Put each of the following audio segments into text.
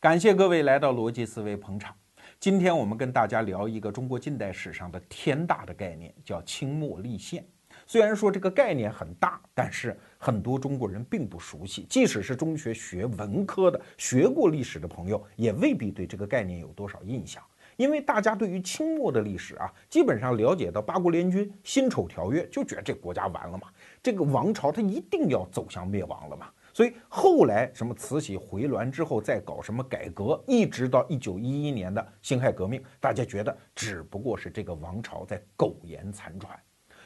感谢各位来到逻辑思维捧场。今天我们跟大家聊一个中国近代史上的天大的概念，叫清末立宪。虽然说这个概念很大，但是很多中国人并不熟悉。即使是中学学文科的、学过历史的朋友，也未必对这个概念有多少印象。因为大家对于清末的历史啊，基本上了解到八国联军、辛丑条约，就觉得这国家完了嘛，这个王朝它一定要走向灭亡了嘛。所以后来什么慈禧回銮之后再搞什么改革，一直到一九一一年的辛亥革命，大家觉得只不过是这个王朝在苟延残喘。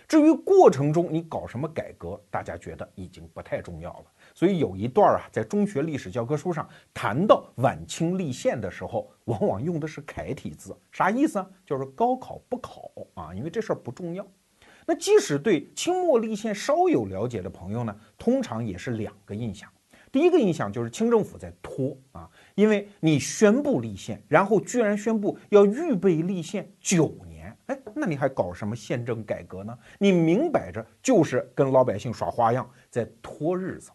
至于过程中你搞什么改革，大家觉得已经不太重要了。所以有一段啊，在中学历史教科书上谈到晚清立宪的时候，往往用的是楷体字，啥意思啊？就是高考不考啊，因为这事儿不重要。那即使对清末立宪稍有了解的朋友呢，通常也是两个印象。第一个印象就是清政府在拖啊，因为你宣布立宪，然后居然宣布要预备立宪九年，哎，那你还搞什么宪政改革呢？你明摆着就是跟老百姓耍花样，在拖日子。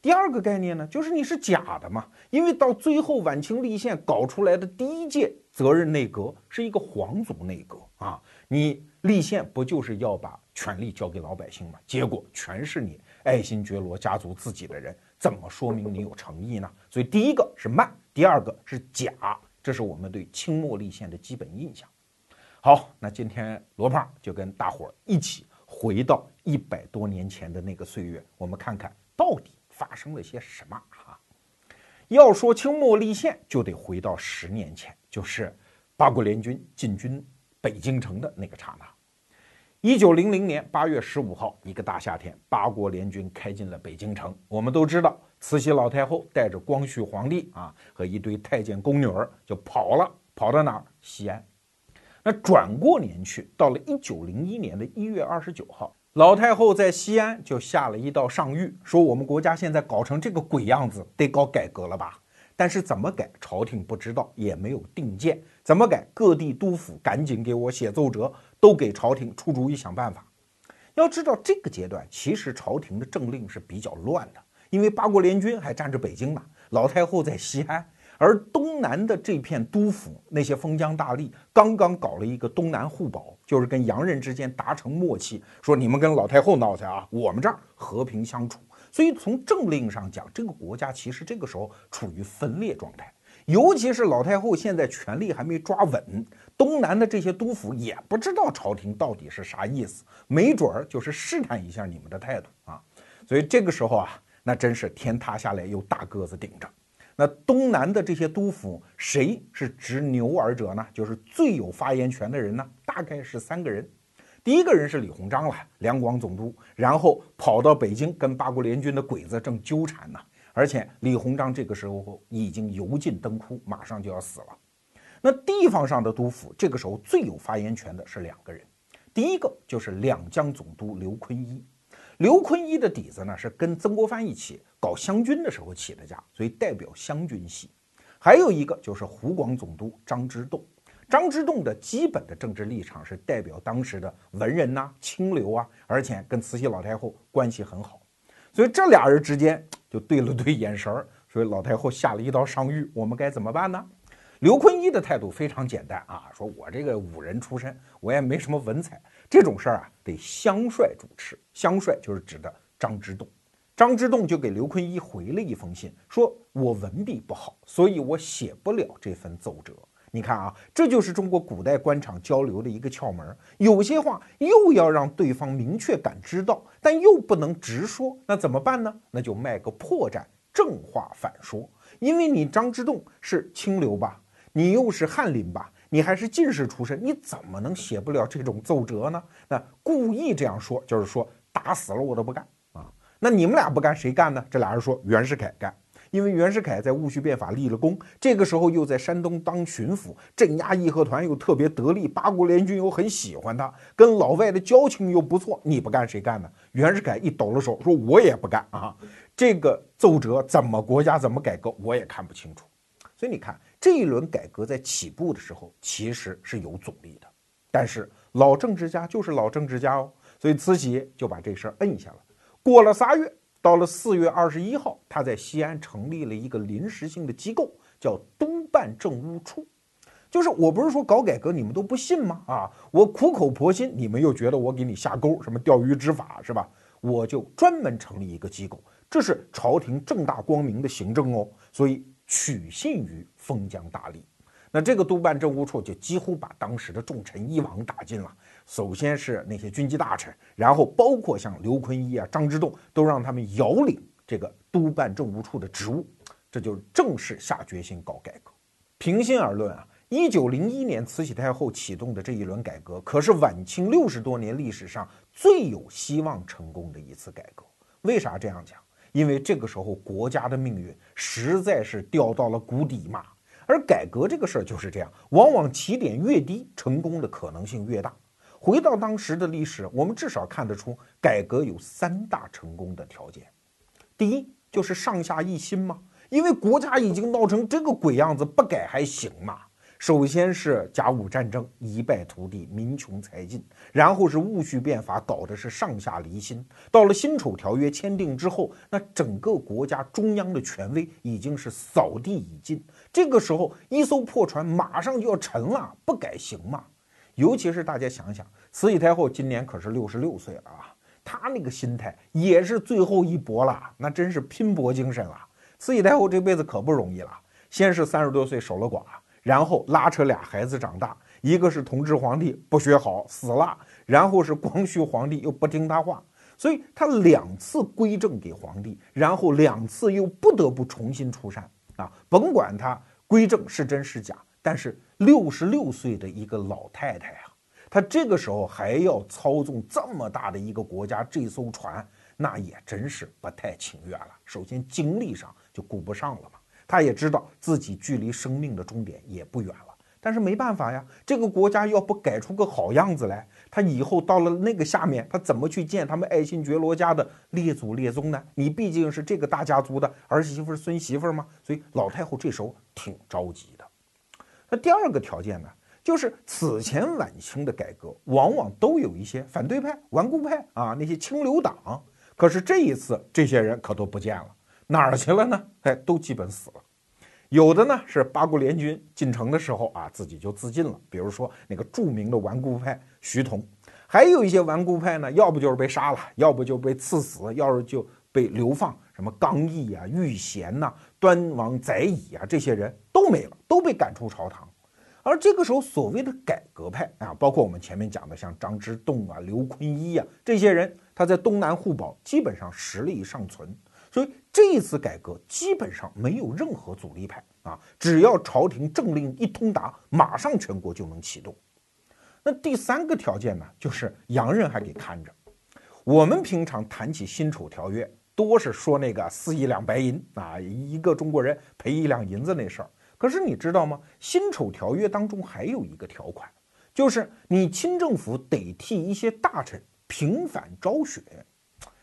第二个概念呢，就是你是假的嘛，因为到最后晚清立宪搞出来的第一届责任内阁是一个皇族内阁啊，你。立宪不就是要把权力交给老百姓吗？结果全是你爱新觉罗家族自己的人，怎么说明你有诚意呢？所以第一个是慢，第二个是假，这是我们对清末立宪的基本印象。好，那今天罗胖就跟大伙儿一起回到一百多年前的那个岁月，我们看看到底发生了些什么哈。要说清末立宪，就得回到十年前，就是八国联军进军北京城的那个刹那。一九零零年八月十五号，一个大夏天，八国联军开进了北京城。我们都知道，慈禧老太后带着光绪皇帝啊和一堆太监宫女儿就跑了，跑到哪儿？西安。那转过年去，到了一九零一年的一月二十九号，老太后在西安就下了一道上谕，说我们国家现在搞成这个鬼样子，得搞改革了吧？但是怎么改，朝廷不知道，也没有定见。怎么改？各地督府赶紧给我写奏折，都给朝廷出主意想办法。要知道，这个阶段其实朝廷的政令是比较乱的，因为八国联军还占着北京呢，老太后在西安，而东南的这片督府那些封疆大吏刚刚搞了一个东南互保，就是跟洋人之间达成默契，说你们跟老太后闹去啊，我们这儿和平相处。所以从政令上讲，这个国家其实这个时候处于分裂状态。尤其是老太后现在权力还没抓稳，东南的这些督府也不知道朝廷到底是啥意思，没准儿就是试探一下你们的态度啊。所以这个时候啊，那真是天塌下来有大个子顶着。那东南的这些督府，谁是执牛耳者呢？就是最有发言权的人呢？大概是三个人。第一个人是李鸿章了，两广总督，然后跑到北京跟八国联军的鬼子正纠缠呢。而且李鸿章这个时候已经油尽灯枯，马上就要死了。那地方上的督府这个时候最有发言权的是两个人，第一个就是两江总督刘坤一。刘坤一的底子呢是跟曾国藩一起搞湘军的时候起的家，所以代表湘军系。还有一个就是湖广总督张之洞。张之洞的基本的政治立场是代表当时的文人呐、清流啊，而且跟慈禧老太后关系很好。所以这俩人之间就对了对眼神儿，所以老太后下了一道上谕，我们该怎么办呢？刘坤一的态度非常简单啊，说我这个武人出身，我也没什么文采，这种事儿啊得乡帅主持。乡帅就是指的张之洞，张之洞就给刘坤一回了一封信，说我文笔不好，所以我写不了这份奏折。你看啊，这就是中国古代官场交流的一个窍门。有些话又要让对方明确感知到，但又不能直说，那怎么办呢？那就卖个破绽，正话反说。因为你张之洞是清流吧，你又是翰林吧，你还是进士出身，你怎么能写不了这种奏折呢？那故意这样说，就是说打死了我都不干啊。那你们俩不干，谁干呢？这俩人说袁世凯干。因为袁世凯在戊戌变法立了功，这个时候又在山东当巡抚，镇压义和团又特别得力，八国联军又很喜欢他，跟老外的交情又不错。你不干谁干呢？袁世凯一抖了手，说我也不干啊！这个奏折怎么国家怎么改革，我也看不清楚。所以你看，这一轮改革在起步的时候其实是有阻力的，但是老政治家就是老政治家哦，所以慈禧就把这事儿摁下了。过了仨月。到了四月二十一号，他在西安成立了一个临时性的机构，叫督办政务处。就是我不是说搞改革你们都不信吗？啊，我苦口婆心，你们又觉得我给你下钩，什么钓鱼执法是吧？我就专门成立一个机构，这是朝廷正大光明的行政哦，所以取信于封疆大吏。那这个督办政务处就几乎把当时的重臣一网打尽了。首先是那些军机大臣，然后包括像刘坤一啊、张之洞，都让他们遥领这个督办政务处的职务，这就正式下决心搞改革。平心而论啊。一九零一年，慈禧太后启动的这一轮改革，可是晚清六十多年历史上最有希望成功的一次改革。为啥这样讲？因为这个时候国家的命运实在是掉到了谷底嘛。而改革这个事儿就是这样，往往起点越低，成功的可能性越大。回到当时的历史，我们至少看得出，改革有三大成功的条件。第一，就是上下一心嘛，因为国家已经闹成这个鬼样子，不改还行吗？首先是甲午战争一败涂地，民穷财尽，然后是戊戌变法，搞的是上下离心。到了辛丑条约签订之后，那整个国家中央的权威已经是扫地已尽。这个时候，一艘破船马上就要沉了，不改行吗？尤其是大家想想，慈禧太后今年可是六十六岁了啊，她那个心态也是最后一搏了，那真是拼搏精神了。慈禧太后这辈子可不容易了，先是三十多岁守了寡。然后拉扯俩孩子长大，一个是同治皇帝不学好死了，然后是光绪皇帝又不听他话，所以他两次归政给皇帝，然后两次又不得不重新出山啊！甭管他归政是真是假，但是六十六岁的一个老太太啊，她这个时候还要操纵这么大的一个国家这艘船，那也真是不太情愿了。首先精力上就顾不上了嘛。他也知道自己距离生命的终点也不远了，但是没办法呀，这个国家要不改出个好样子来，他以后到了那个下面，他怎么去见他们爱新觉罗家的列祖列宗呢？你毕竟是这个大家族的儿媳妇、孙媳妇嘛，所以老太后这时候挺着急的。那第二个条件呢，就是此前晚清的改革往往都有一些反对派、顽固派啊，那些清流党，可是这一次这些人可都不见了。哪儿去了呢？哎，都基本死了。有的呢是八国联军进城的时候啊，自己就自尽了。比如说那个著名的顽固派徐桐，还有一些顽固派呢，要不就是被杀了，要不就被赐死，要是就被流放。什么刚毅啊、玉贤呐、端王载乙啊，这些人都没了，都被赶出朝堂。而这个时候，所谓的改革派啊，包括我们前面讲的像张之洞啊、刘坤一啊这些人，他在东南互保，基本上实力尚存。所以这一次改革基本上没有任何阻力派啊，只要朝廷政令一通达，马上全国就能启动。那第三个条件呢，就是洋人还得看着。我们平常谈起辛丑条约，多是说那个四亿两白银啊，一个中国人赔一两银子那事儿。可是你知道吗？辛丑条约当中还有一个条款，就是你清政府得替一些大臣平反昭雪。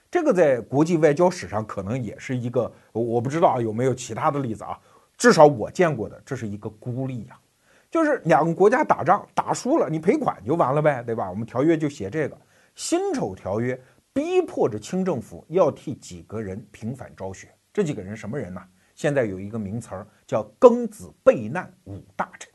这个在国际外交史上可能也是一个，我不知道有没有其他的例子啊。至少我见过的，这是一个孤立呀，就是两个国家打仗打输了，你赔款就完了呗，对吧？我们条约就写这个辛丑条约，逼迫着清政府要替几个人平反昭雪。这几个人什么人呢？现在有一个名词儿叫庚子备难五大臣，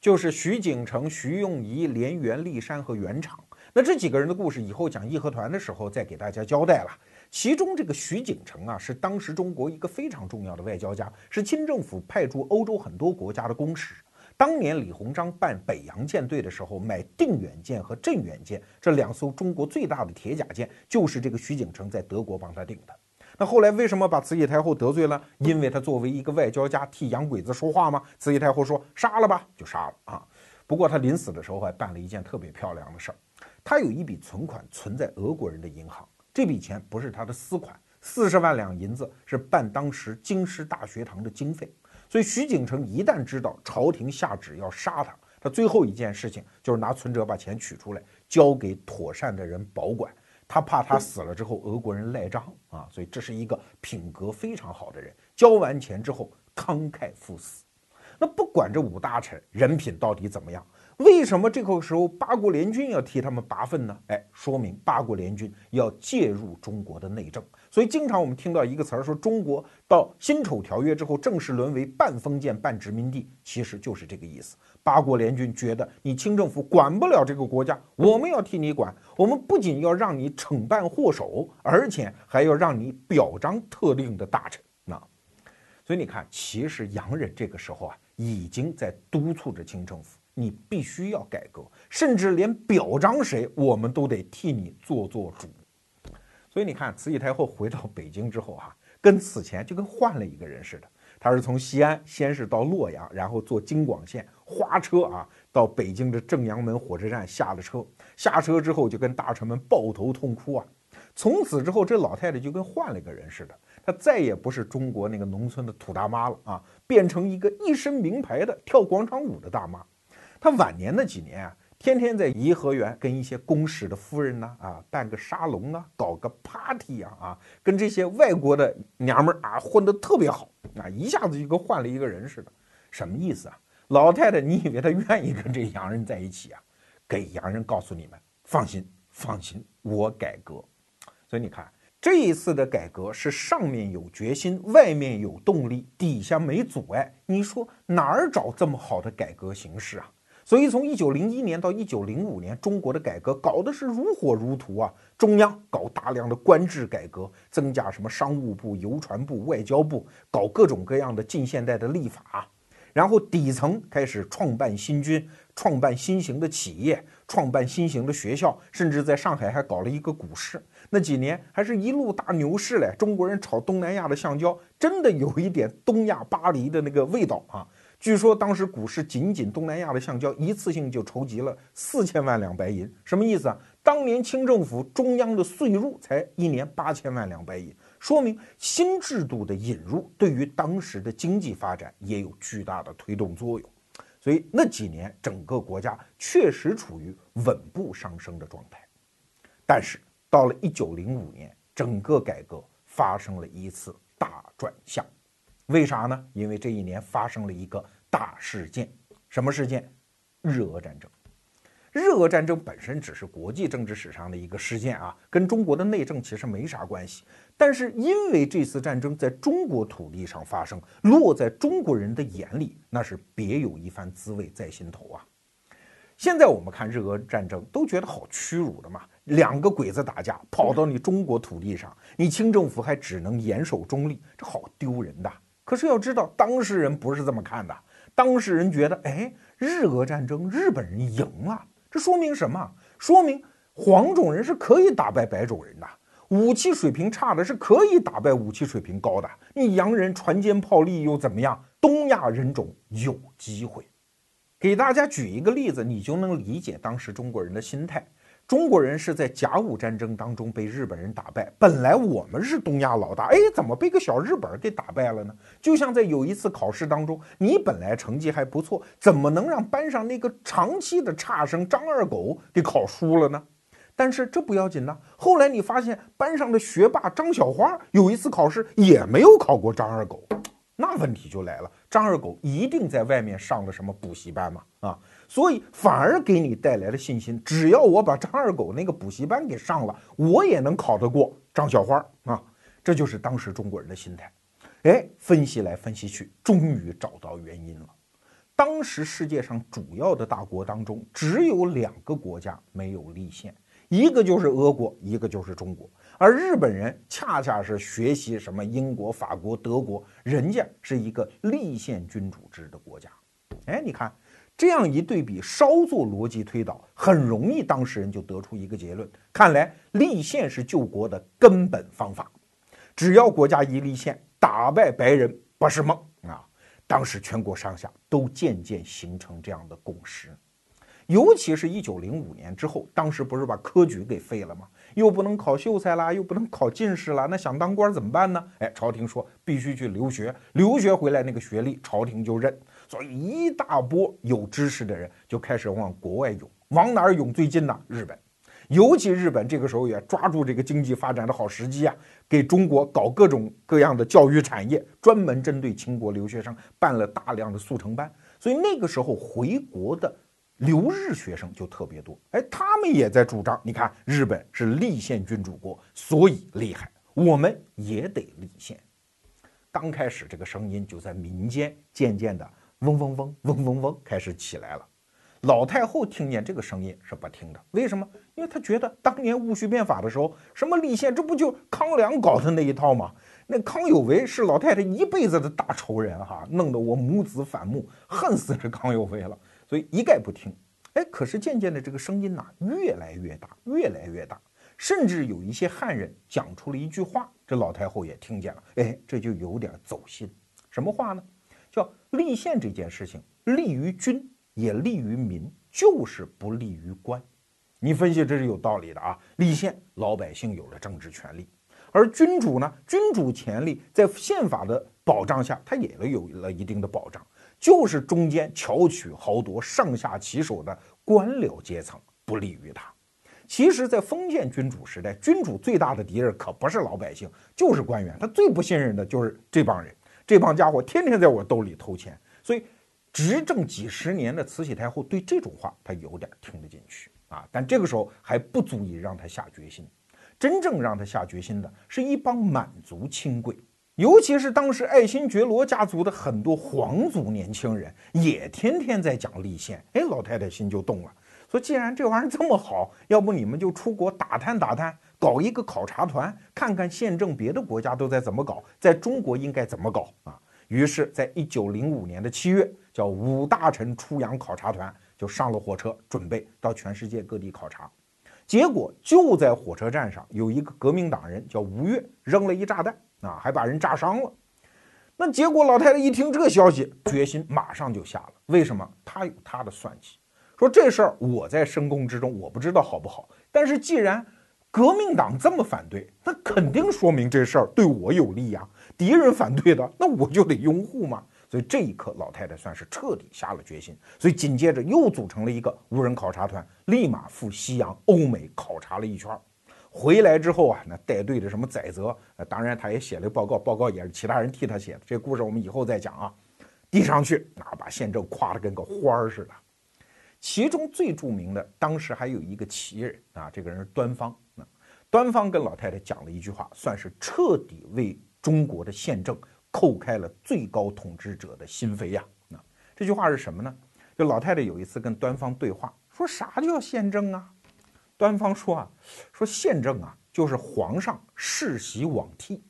就是徐景成、徐用仪、连元、立山和袁敞。那这几个人的故事，以后讲义和团的时候再给大家交代了。其中这个徐景成啊，是当时中国一个非常重要的外交家，是清政府派驻欧洲很多国家的公使。当年李鸿章办北洋舰队的时候，买定远舰和镇远舰这两艘中国最大的铁甲舰，就是这个徐景成在德国帮他订的。那后来为什么把慈禧太后得罪了？因为他作为一个外交家替洋鬼子说话吗？慈禧太后说杀了吧，就杀了啊。不过他临死的时候还办了一件特别漂亮的事儿。他有一笔存款存在俄国人的银行，这笔钱不是他的私款，四十万两银子是办当时京师大学堂的经费。所以徐景成一旦知道朝廷下旨要杀他，他最后一件事情就是拿存折把钱取出来，交给妥善的人保管。他怕他死了之后俄国人赖账啊，所以这是一个品格非常好的人。交完钱之后慷慨赴死。那不管这五大臣人品到底怎么样。为什么这个时候八国联军要替他们拔粪呢？哎，说明八国联军要介入中国的内政，所以经常我们听到一个词儿说中国到辛丑条约之后正式沦为半封建半殖民地，其实就是这个意思。八国联军觉得你清政府管不了这个国家，我们要替你管。我们不仅要让你惩办祸首，而且还要让你表彰特定的大臣。那，所以你看，其实洋人这个时候啊，已经在督促着清政府，你必须要改革，甚至连表彰谁，我们都得替你做做主。所以你看，慈禧太后回到北京之后啊，跟此前就跟换了一个人似的。她是从西安先是到洛阳，然后坐京广线花车啊，到北京的正阳门火车站下了车。下车之后就跟大臣们抱头痛哭啊。从此之后，这老太太就跟换了一个人似的，她再也不是中国那个农村的土大妈了啊，变成一个一身名牌的跳广场舞的大妈。她晚年那几年啊。天天在颐和园跟一些公使的夫人呢啊办个沙龙啊，搞个 party 啊啊，跟这些外国的娘们儿啊混得特别好啊，一下子就跟换了一个人似的。什么意思啊？老太太，你以为她愿意跟这洋人在一起啊？给洋人告诉你们，放心放心，我改革。所以你看，这一次的改革是上面有决心，外面有动力，底下没阻碍。你说哪儿找这么好的改革形势啊？所以，从一九零一年到一九零五年，中国的改革搞的是如火如荼啊！中央搞大量的官制改革，增加什么商务部、邮传部、外交部，搞各种各样的近现代的立法。然后底层开始创办新军，创办新型的企业，创办新型的学校，甚至在上海还搞了一个股市。那几年还是一路大牛市嘞！中国人炒东南亚的橡胶，真的有一点东亚巴黎的那个味道啊！据说当时股市仅仅东南亚的橡胶一次性就筹集了四千万两白银，什么意思啊？当年清政府中央的税入才一年八千万两白银，说明新制度的引入对于当时的经济发展也有巨大的推动作用。所以那几年整个国家确实处于稳步上升的状态。但是到了一九零五年，整个改革发生了一次大转向，为啥呢？因为这一年发生了一个。大事件，什么事件？日俄战争。日俄战争本身只是国际政治史上的一个事件啊，跟中国的内政其实没啥关系。但是因为这次战争在中国土地上发生，落在中国人的眼里，那是别有一番滋味在心头啊。现在我们看日俄战争，都觉得好屈辱的嘛，两个鬼子打架，跑到你中国土地上，你清政府还只能严守中立，这好丢人的。可是要知道，当事人不是这么看的。当事人觉得，哎，日俄战争日本人赢了，这说明什么？说明黄种人是可以打败白种人的，武器水平差的是可以打败武器水平高的。你洋人船坚炮利又怎么样？东亚人种有机会。给大家举一个例子，你就能理解当时中国人的心态。中国人是在甲午战争当中被日本人打败，本来我们是东亚老大，哎，怎么被个小日本给打败了呢？就像在有一次考试当中，你本来成绩还不错，怎么能让班上那个长期的差生张二狗给考输了呢？但是这不要紧呢，后来你发现班上的学霸张小花有一次考试也没有考过张二狗，那问题就来了，张二狗一定在外面上了什么补习班嘛？啊？所以反而给你带来了信心，只要我把张二狗那个补习班给上了，我也能考得过张小花啊！这就是当时中国人的心态。哎，分析来分析去，终于找到原因了。当时世界上主要的大国当中，只有两个国家没有立宪，一个就是俄国，一个就是中国。而日本人恰恰是学习什么英国、法国、德国，人家是一个立宪君主制的国家。哎，你看。这样一对比，稍作逻辑推导，很容易当事人就得出一个结论：看来立宪是救国的根本方法。只要国家一立宪，打败白人不是梦啊！当时全国上下都渐渐形成这样的共识。尤其是一九零五年之后，当时不是把科举给废了吗？又不能考秀才啦，又不能考进士了，那想当官怎么办呢？哎，朝廷说必须去留学，留学回来那个学历，朝廷就认。所以一大波有知识的人就开始往国外涌，往哪儿涌最近呢？日本，尤其日本这个时候也抓住这个经济发展的好时机啊，给中国搞各种各样的教育产业，专门针对清国留学生办了大量的速成班。所以那个时候回国的留日学生就特别多。哎，他们也在主张，你看日本是立宪君主国，所以厉害，我们也得立宪。刚开始这个声音就在民间渐渐的嗡嗡嗡嗡嗡嗡开始起来了。老太后听见这个声音是不听的，为什么？因为她觉得当年戊戌变法的时候，什么立宪，这不就康梁搞的那一套吗？那康有为是老太太一辈子的大仇人哈，弄得我母子反目，恨死这康有为了，所以一概不听。哎，可是渐渐的这个声音呐越来越大，越来越大，甚至有一些汉人讲出了一句话，这老太后也听见了，哎，这就有点走心。什么话呢？叫立宪这件事情利于君。也利于民，就是不利于官。你分析这是有道理的啊。立宪，老百姓有了政治权利；而君主呢，君主权利在宪法的保障下，他也有了一定的保障。就是中间巧取豪夺、上下其手的官僚阶层不利于他。其实，在封建君主时代，君主最大的敌人可不是老百姓，就是官员。他最不信任的就是这帮人，这帮家伙天天在我兜里偷钱，所以。执政几十年的慈禧太后对这种话，她有点听得进去啊，但这个时候还不足以让她下决心。真正让她下决心的是一帮满族亲贵，尤其是当时爱新觉罗家族的很多皇族年轻人，也天天在讲立宪。哎，老太太心就动了，说既然这玩意儿这么好，要不你们就出国打探打探，搞一个考察团，看看宪政别的国家都在怎么搞，在中国应该怎么搞啊？于是，在一九零五年的七月。叫五大臣出洋考察团就上了火车，准备到全世界各地考察。结果就在火车站上，有一个革命党人叫吴越，扔了一炸弹啊，还把人炸伤了。那结果老太太一听这消息，决心马上就下了。为什么？她有她的算计，说这事儿我在深宫之中，我不知道好不好。但是既然革命党这么反对，那肯定说明这事儿对我有利呀。敌人反对的，那我就得拥护嘛。所以这一刻，老太太算是彻底下了决心。所以紧接着又组成了一个无人考察团，立马赴西洋、欧美考察了一圈。回来之后啊，那带队的什么载泽，当然他也写了报告，报告也是其他人替他写的。这故事我们以后再讲啊。递上去，那把宪政夸得跟个花儿似的。其中最著名的，当时还有一个奇人啊，这个人是端方。啊端方跟老太太讲了一句话，算是彻底为中国的宪政。叩开了最高统治者的心扉呀！那这句话是什么呢？就老太太有一次跟端方对话，说啥叫宪政啊？端方说啊，说宪政啊，就是皇上世袭罔替。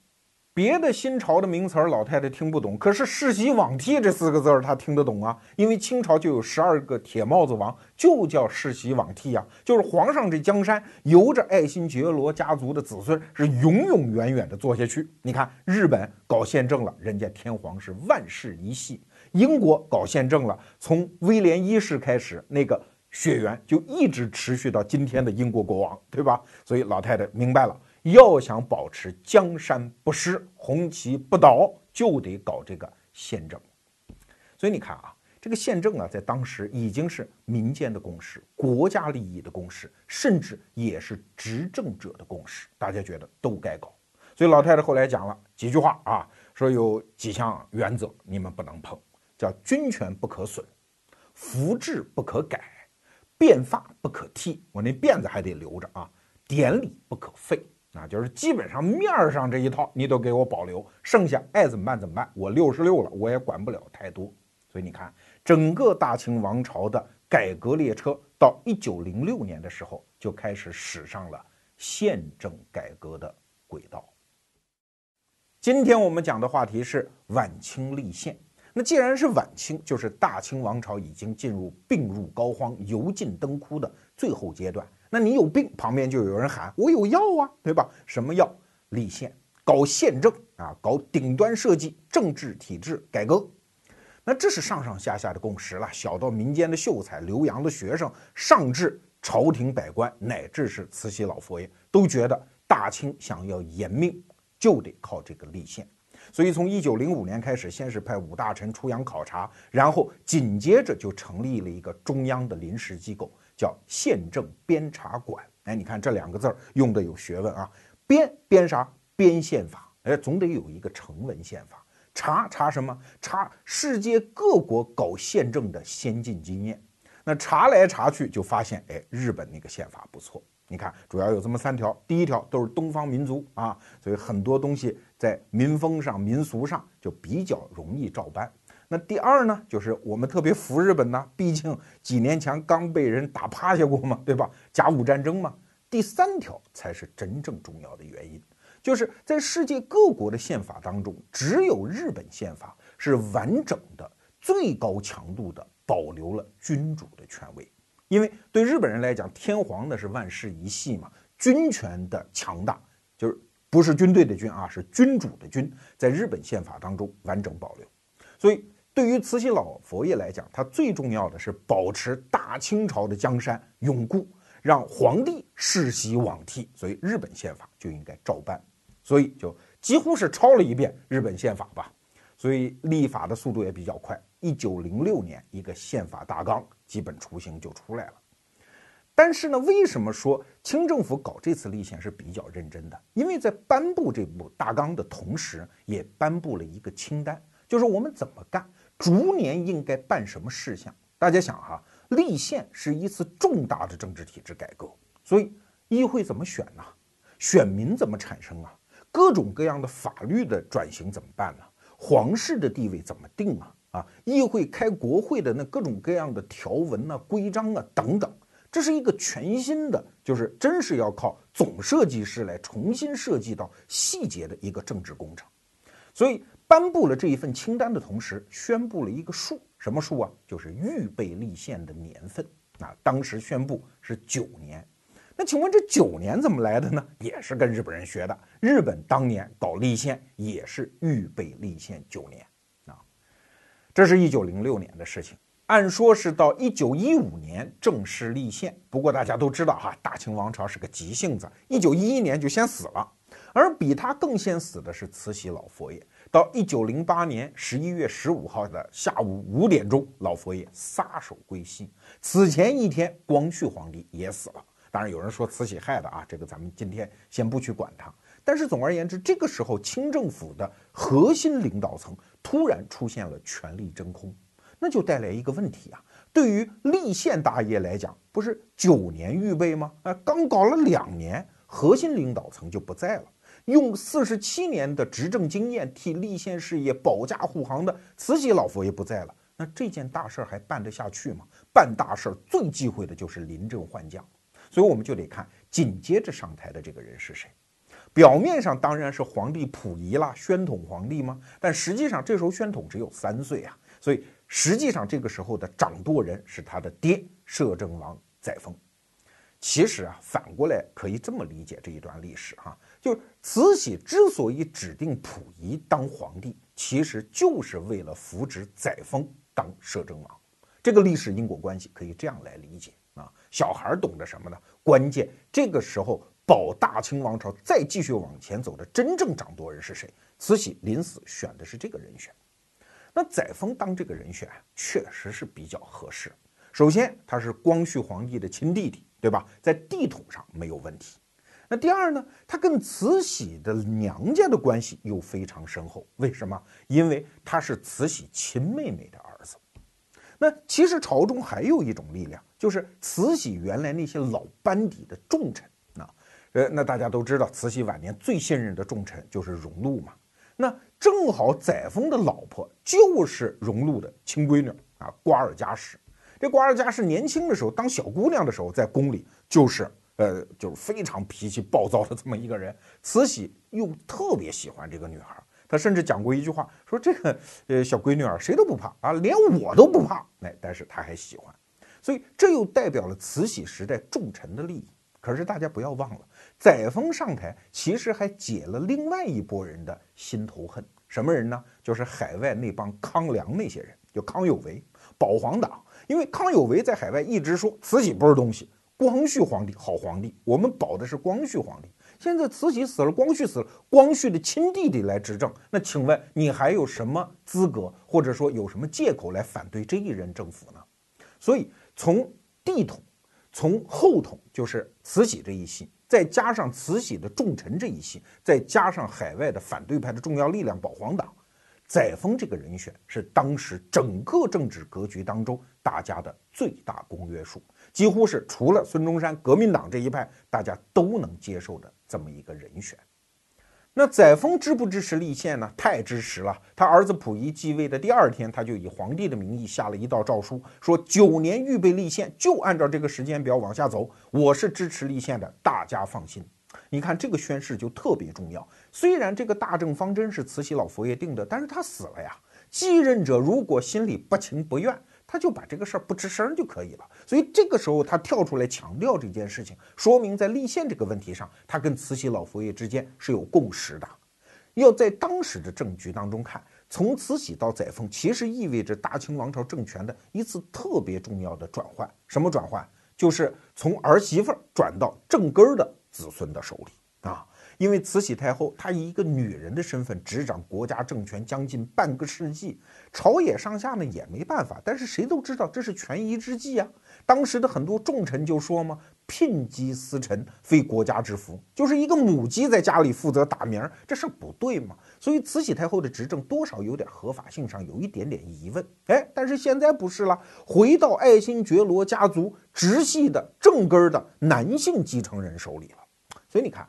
别的新朝的名词儿，老太太听不懂。可是“世袭罔替”这四个字儿，她听得懂啊。因为清朝就有十二个铁帽子王，就叫世袭罔替呀。就是皇上这江山由着爱新觉罗家族的子孙是永永远远的做下去。你看，日本搞宪政了，人家天皇是万世一系；英国搞宪政了，从威廉一世开始，那个血缘就一直持续到今天的英国国王，对吧？所以老太太明白了。要想保持江山不失、红旗不倒，就得搞这个宪政。所以你看啊，这个宪政啊，在当时已经是民间的共识、国家利益的共识，甚至也是执政者的共识。大家觉得都该搞。所以老太太后来讲了几句话啊，说有几项原则你们不能碰，叫军权不可损，服制不可改，辫发不可剃，我那辫子还得留着啊，典礼不可废。那就是基本上面上这一套你都给我保留，剩下爱怎么办怎么办。我六十六了，我也管不了太多。所以你看，整个大清王朝的改革列车到一九零六年的时候就开始驶上了宪政改革的轨道。今天我们讲的话题是晚清立宪。那既然是晚清，就是大清王朝已经进入病入膏肓、油尽灯枯的最后阶段。那你有病，旁边就有人喊我有药啊，对吧？什么药？立宪，搞宪政啊，搞顶端设计，政治体制改革。那这是上上下下的共识了，小到民间的秀才、留洋的学生，上至朝廷百官，乃至是慈禧老佛爷，都觉得大清想要延命，就得靠这个立宪。所以从一九零五年开始，先是派五大臣出洋考察，然后紧接着就成立了一个中央的临时机构。叫宪政编察馆，哎，你看这两个字儿用的有学问啊。编编啥？编宪法，哎，总得有一个成文宪法。查查什么？查世界各国搞宪政的先进经验。那查来查去就发现，哎，日本那个宪法不错你看，主要有这么三条，第一条都是东方民族啊，所以很多东西在民风上、民俗上就比较容易照搬。那第二呢，就是我们特别服日本呢，毕竟几年前刚被人打趴下过嘛，对吧？甲午战争嘛。第三条才是真正重要的原因，就是在世界各国的宪法当中，只有日本宪法是完整的、最高强度的保留了君主的权威。因为对日本人来讲，天皇那是万世一系嘛，军权的强大就是不是军队的军啊，是君主的君，在日本宪法当中完整保留。所以对于慈禧老佛爷来讲，他最重要的是保持大清朝的江山永固，让皇帝世袭罔替。所以日本宪法就应该照搬，所以就几乎是抄了一遍日本宪法吧。所以立法的速度也比较快。一九零六年，一个宪法大纲基本雏形就出来了。但是呢，为什么说清政府搞这次立宪是比较认真的？因为在颁布这部大纲的同时，也颁布了一个清单，就是我们怎么干，逐年应该办什么事项。大家想哈，立宪是一次重大的政治体制改革，所以议会怎么选呢？选民怎么产生啊？各种各样的法律的转型怎么办呢？皇室的地位怎么定啊？啊，议会开国会的那各种各样的条文啊、规章啊等等，这是一个全新的，就是真是要靠总设计师来重新设计到细节的一个政治工程。所以颁布了这一份清单的同时，宣布了一个数，什么数啊？就是预备立宪的年份。啊，当时宣布是九年。那请问这九年怎么来的呢？也是跟日本人学的。日本当年搞立宪也是预备立宪九年。啊这是一九零六年的事情，按说是到一九一五年正式立宪。不过大家都知道哈，大清王朝是个急性子，一九一一年就先死了。而比他更先死的是慈禧老佛爷，到一九零八年十一月十五号的下午五点钟，老佛爷撒手归西。此前一天，光绪皇帝也死了。当然有人说慈禧害的啊，这个咱们今天先不去管他。但是总而言之，这个时候清政府的核心领导层突然出现了权力真空，那就带来一个问题啊。对于立宪大业来讲，不是九年预备吗？啊，刚搞了两年，核心领导层就不在了。用四十七年的执政经验替立宪事业保驾护航的慈禧老佛爷不在了，那这件大事儿还办得下去吗？办大事儿最忌讳的就是临阵换将，所以我们就得看紧接着上台的这个人是谁。表面上当然是皇帝溥仪啦，宣统皇帝吗？但实际上这时候宣统只有三岁啊，所以实际上这个时候的掌舵人是他的爹摄政王载沣。其实啊，反过来可以这么理解这一段历史哈，就是慈禧之所以指定溥仪当皇帝，其实就是为了扶植载沣当摄政王。这个历史因果关系可以这样来理解啊，小孩懂得什么呢？关键这个时候。保大清王朝再继续往前走的真正掌舵人是谁？慈禧临死选的是这个人选。那载沣当这个人选确实是比较合适。首先，他是光绪皇帝的亲弟弟，对吧？在地统上没有问题。那第二呢？他跟慈禧的娘家的关系又非常深厚。为什么？因为他是慈禧亲妹妹的儿子。那其实朝中还有一种力量，就是慈禧原来那些老班底的重臣啊。呃，那大家都知道，慈禧晚年最信任的重臣就是荣禄嘛。那正好载沣的老婆就是荣禄的亲闺女啊，瓜尔佳氏。这瓜尔佳氏年轻的时候，当小姑娘的时候，在宫里就是呃，就是非常脾气暴躁的这么一个人。慈禧又特别喜欢这个女孩，她甚至讲过一句话，说这个呃小闺女儿谁都不怕啊，连我都不怕。哎，但是她还喜欢，所以这又代表了慈禧时代重臣的利益。可是大家不要忘了。载沣上台，其实还解了另外一拨人的心头恨。什么人呢？就是海外那帮康梁那些人，就康有为保皇党。因为康有为在海外一直说慈禧不是东西，光绪皇帝好皇帝，我们保的是光绪皇帝。现在慈禧死了，光绪死了，光绪的亲弟弟来执政，那请问你还有什么资格，或者说有什么借口来反对这一任政府呢？所以从帝统，从后统，就是慈禧这一系。再加上慈禧的重臣这一系，再加上海外的反对派的重要力量保皇党，载沣这个人选是当时整个政治格局当中大家的最大公约数。几乎是除了孙中山革命党这一派，大家都能接受的这么一个人选。那载沣支不支持立宪呢？太支持了。他儿子溥仪继位的第二天，他就以皇帝的名义下了一道诏书，说九年预备立宪，就按照这个时间表往下走。我是支持立宪的，大家放心。你看这个宣誓就特别重要。虽然这个大政方针是慈禧老佛爷定的，但是他死了呀。继任者如果心里不情不愿，他就把这个事儿不吱声就可以了。所以这个时候他跳出来强调这件事情，说明在立宪这个问题上，他跟慈禧老佛爷之间是有共识的。要在当时的政局当中看，从慈禧到载沣，其实意味着大清王朝政权的一次特别重要的转换。什么转换？就是从儿媳妇转到正根儿的子孙的手里啊。因为慈禧太后她以一个女人的身份执掌国家政权将近半个世纪，朝野上下呢也没办法。但是谁都知道这是权宜之计啊。当时的很多重臣就说嘛：“聘鸡司晨，非国家之福。”就是一个母鸡在家里负责打鸣，这事不对嘛。所以慈禧太后的执政多少有点合法性上有一点点疑问。哎，但是现在不是了，回到爱新觉罗家族直系的正根的男性继承人手里了。所以你看。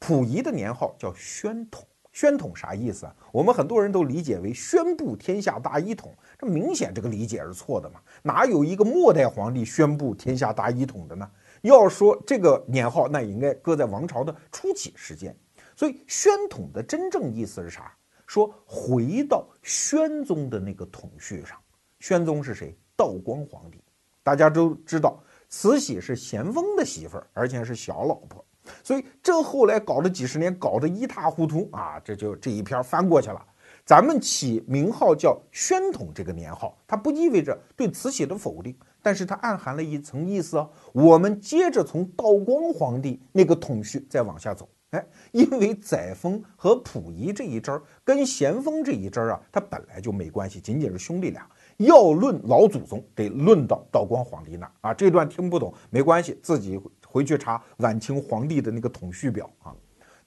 溥仪的年号叫宣统，宣统啥意思啊？我们很多人都理解为宣布天下大一统，这明显这个理解是错的嘛？哪有一个末代皇帝宣布天下大一统的呢？要说这个年号，那应该搁在王朝的初期时间。所以宣统的真正意思是啥？说回到宣宗的那个统序上。宣宗是谁？道光皇帝。大家都知道，慈禧是咸丰的媳妇儿，而且是小老婆。所以这后来搞了几十年，搞得一塌糊涂啊！这就这一篇翻过去了。咱们起名号叫宣统这个年号，它不意味着对慈禧的否定，但是它暗含了一层意思哦。我们接着从道光皇帝那个统序再往下走，哎，因为载沣和溥仪这一支儿跟咸丰这一支儿啊，它本来就没关系，仅仅是兄弟俩。要论老祖宗，得论到道光皇帝那啊。这段听不懂没关系，自己。回去查晚清皇帝的那个统序表啊。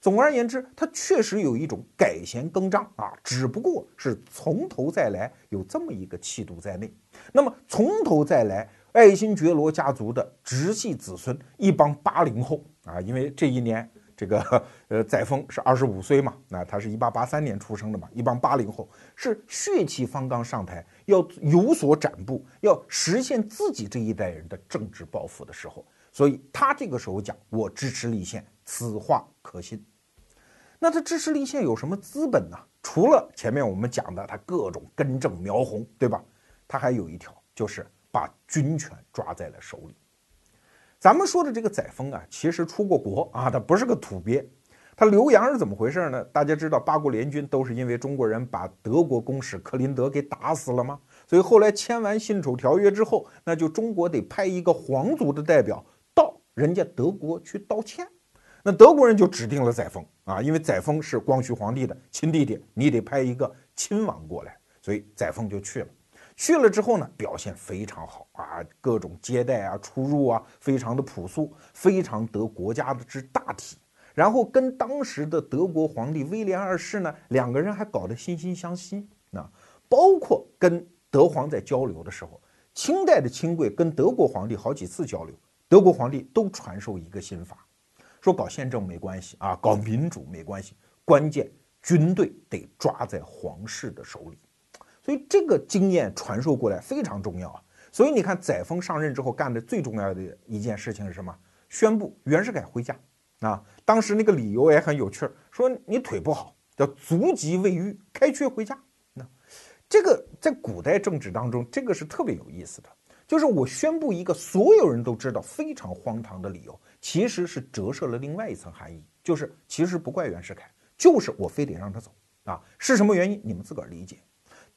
总而言之，他确实有一种改弦更张啊，只不过是从头再来，有这么一个气度在内。那么从头再来，爱新觉罗家族的直系子孙一帮八零后啊，因为这一年这个呃载沣是二十五岁嘛，那他是一八八三年出生的嘛，一帮八零后是血气方刚上台，要有所展布，要实现自己这一代人的政治抱负的时候。所以他这个时候讲，我支持立宪，此话可信。那他支持立宪有什么资本呢？除了前面我们讲的他各种根正苗红，对吧？他还有一条，就是把军权抓在了手里。咱们说的这个载沣啊，其实出过国啊，他不是个土鳖。他留洋是怎么回事呢？大家知道八国联军都是因为中国人把德国公使克林德给打死了吗？所以后来签完辛丑条约之后，那就中国得派一个皇族的代表。人家德国去道歉，那德国人就指定了载沣啊，因为载沣是光绪皇帝的亲弟弟，你得派一个亲王过来，所以载沣就去了。去了之后呢，表现非常好啊，各种接待啊、出入啊，非常的朴素，非常得国家的之大体。然后跟当时的德国皇帝威廉二世呢，两个人还搞得惺惺相惜啊。包括跟德皇在交流的时候，清代的亲贵跟德国皇帝好几次交流。德国皇帝都传授一个心法，说搞宪政没关系啊，搞民主没关系，关键军队得抓在皇室的手里。所以这个经验传授过来非常重要啊。所以你看，载沣上任之后干的最重要的一件事情是什么？宣布袁世凯回家啊。当时那个理由也很有趣儿，说你腿不好，叫足疾未愈，开缺回家。那这个在古代政治当中，这个是特别有意思的。就是我宣布一个所有人都知道非常荒唐的理由，其实是折射了另外一层含义，就是其实不怪袁世凯，就是我非得让他走啊，是什么原因？你们自个儿理解。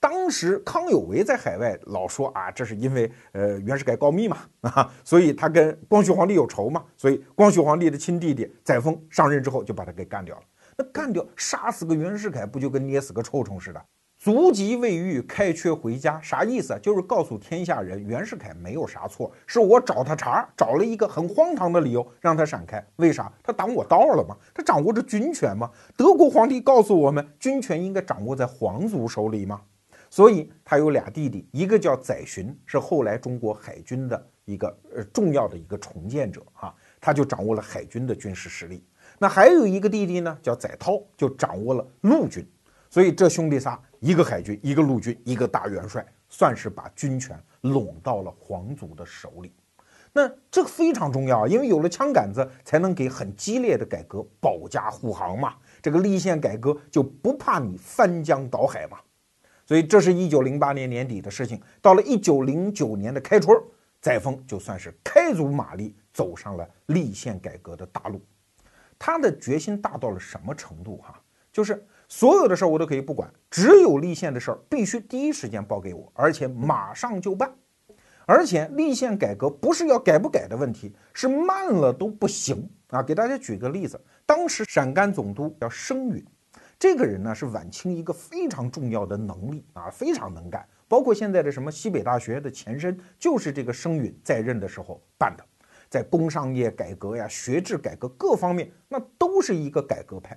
当时康有为在海外老说啊，这是因为呃袁世凯告密嘛啊，所以他跟光绪皇帝有仇嘛，所以光绪皇帝的亲弟弟载沣上任之后就把他给干掉了。那干掉杀死个袁世凯，不就跟捏死个臭虫似的？足疾未愈，开缺回家，啥意思？就是告诉天下人，袁世凯没有啥错，是我找他茬，找了一个很荒唐的理由让他闪开。为啥？他挡我道了吗？他掌握着军权吗？德国皇帝告诉我们，军权应该掌握在皇族手里吗？所以他有俩弟弟，一个叫载洵，是后来中国海军的一个呃重要的一个重建者啊，他就掌握了海军的军事实力。那还有一个弟弟呢，叫载涛，就掌握了陆军。所以这兄弟仨，一个海军，一个陆军，一个大元帅，算是把军权拢到了皇族的手里。那这个非常重要，因为有了枪杆子，才能给很激烈的改革保驾护航嘛。这个立宪改革就不怕你翻江倒海嘛。所以这是一九零八年年底的事情。到了一九零九年的开春，载沣就算是开足马力走上了立宪改革的大路。他的决心大到了什么程度？哈，就是所有的事儿我都可以不管，只有立宪的事儿必须第一时间报给我，而且马上就办。而且立宪改革不是要改不改的问题，是慢了都不行啊！给大家举个例子，当时陕甘总督叫生允，这个人呢是晚清一个非常重要的能力啊，非常能干，包括现在的什么西北大学的前身，就是这个生允在任的时候办的。在工商业改革呀、学制改革各方面，那都是一个改革派。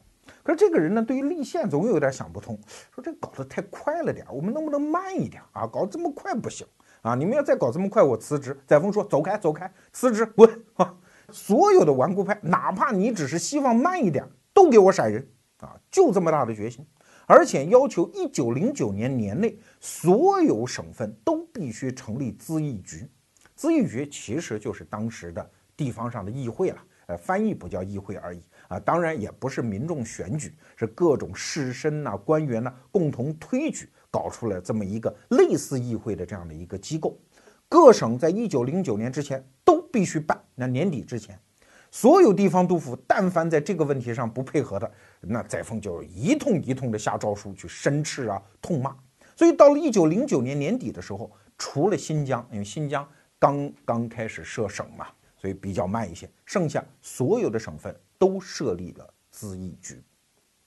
可是这个人呢，对于立宪总有点想不通，说这搞得太快了点，我们能不能慢一点啊？搞这么快不行啊！你们要再搞这么快，我辞职。载沣说：“走开，走开，辞职，滚！”啊！所有的顽固派，哪怕你只是希望慢一点，都给我闪人啊！就这么大的决心，而且要求一九零九年年内所有省份都必须成立咨议局。咨议局其实就是当时的地方上的议会了，呃，翻译不叫议会而已啊。当然也不是民众选举，是各种士绅呐、官员呐共同推举搞出来这么一个类似议会的这样的一个机构。各省在一九零九年之前都必须办，那年底之前，所有地方督府但凡在这个问题上不配合的，那载沣就一通一通的下诏书去申斥啊、痛骂。所以到了一九零九年年底的时候，除了新疆，因为新疆。刚刚开始设省嘛，所以比较慢一些。剩下所有的省份都设立了咨议局。